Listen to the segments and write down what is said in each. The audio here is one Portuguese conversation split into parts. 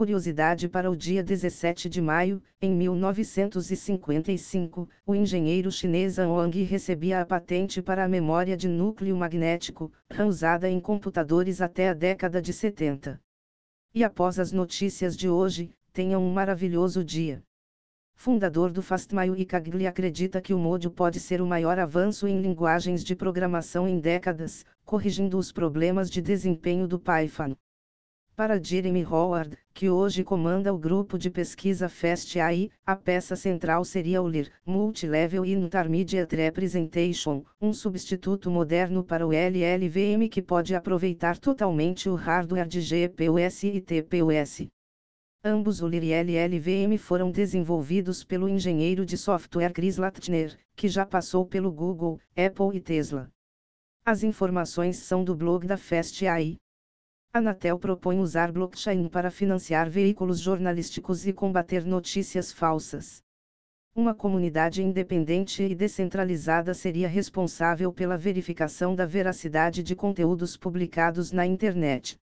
Curiosidade para o dia 17 de maio, em 1955, o engenheiro chinês An Wang recebia a patente para a memória de núcleo magnético, usada em computadores até a década de 70. E após as notícias de hoje, tenham um maravilhoso dia. Fundador do Fastmail Cagli acredita que o Modio pode ser o maior avanço em linguagens de programação em décadas, corrigindo os problemas de desempenho do Python. Para Jeremy Howard, que hoje comanda o grupo de pesquisa FAST AI, a peça central seria o LIR, Multilevel Intermediate Representation, um substituto moderno para o LLVM que pode aproveitar totalmente o hardware de GPUS e TPUS. Ambos o LIR e LLVM foram desenvolvidos pelo engenheiro de software Chris Latner, que já passou pelo Google, Apple e Tesla. As informações são do blog da Fast AI. Anatel propõe usar blockchain para financiar veículos jornalísticos e combater notícias falsas. Uma comunidade independente e descentralizada seria responsável pela verificação da veracidade de conteúdos publicados na internet.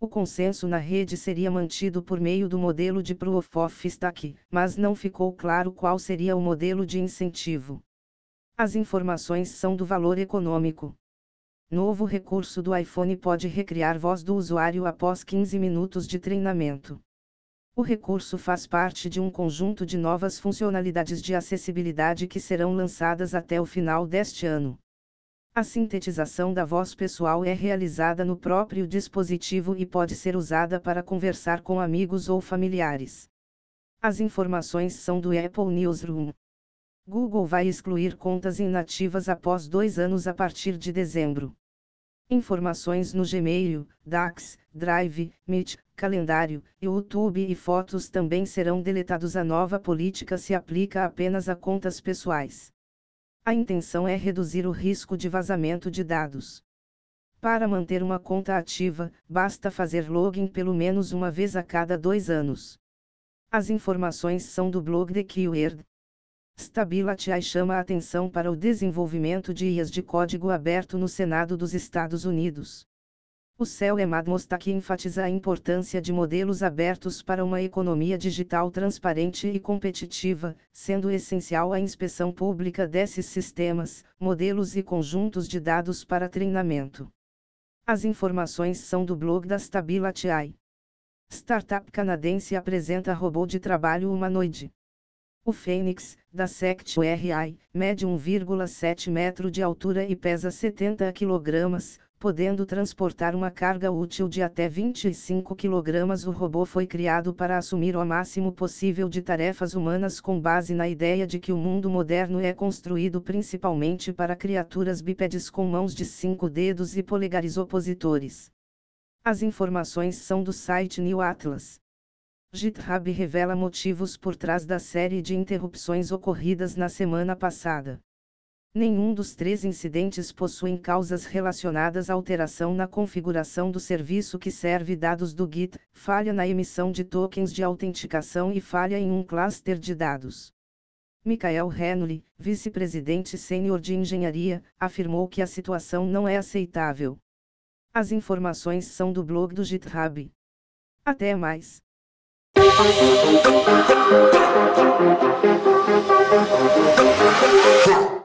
O consenso na rede seria mantido por meio do modelo de Proof of Stake, mas não ficou claro qual seria o modelo de incentivo. As informações são do valor econômico. Novo recurso do iPhone pode recriar voz do usuário após 15 minutos de treinamento. O recurso faz parte de um conjunto de novas funcionalidades de acessibilidade que serão lançadas até o final deste ano. A sintetização da voz pessoal é realizada no próprio dispositivo e pode ser usada para conversar com amigos ou familiares. As informações são do Apple Newsroom. Google vai excluir contas inativas após dois anos a partir de dezembro. Informações no Gmail, Dax, Drive, Meet, Calendário, YouTube e fotos também serão deletados. A nova política se aplica apenas a contas pessoais. A intenção é reduzir o risco de vazamento de dados. Para manter uma conta ativa, basta fazer login pelo menos uma vez a cada dois anos. As informações são do blog The Keyword. Stability chama a atenção para o desenvolvimento de IAs de código aberto no Senado dos Estados Unidos. O CEL Emad Mostak enfatiza a importância de modelos abertos para uma economia digital transparente e competitiva, sendo essencial a inspeção pública desses sistemas, modelos e conjuntos de dados para treinamento. As informações são do blog da Stability AI. Startup canadense apresenta robô de trabalho humanoide. O Fênix, da Sect RI, mede 1,7 metro de altura e pesa 70 kg, podendo transportar uma carga útil de até 25 kg. O robô foi criado para assumir o máximo possível de tarefas humanas com base na ideia de que o mundo moderno é construído principalmente para criaturas bípedes com mãos de cinco dedos e polegares opositores. As informações são do site New Atlas. GitHub revela motivos por trás da série de interrupções ocorridas na semana passada. Nenhum dos três incidentes possuem causas relacionadas à alteração na configuração do serviço que serve dados do Git, falha na emissão de tokens de autenticação e falha em um cluster de dados. Michael Henley, vice-presidente sênior de engenharia, afirmou que a situação não é aceitável. As informações são do blog do GitHub. Até mais. Thank you.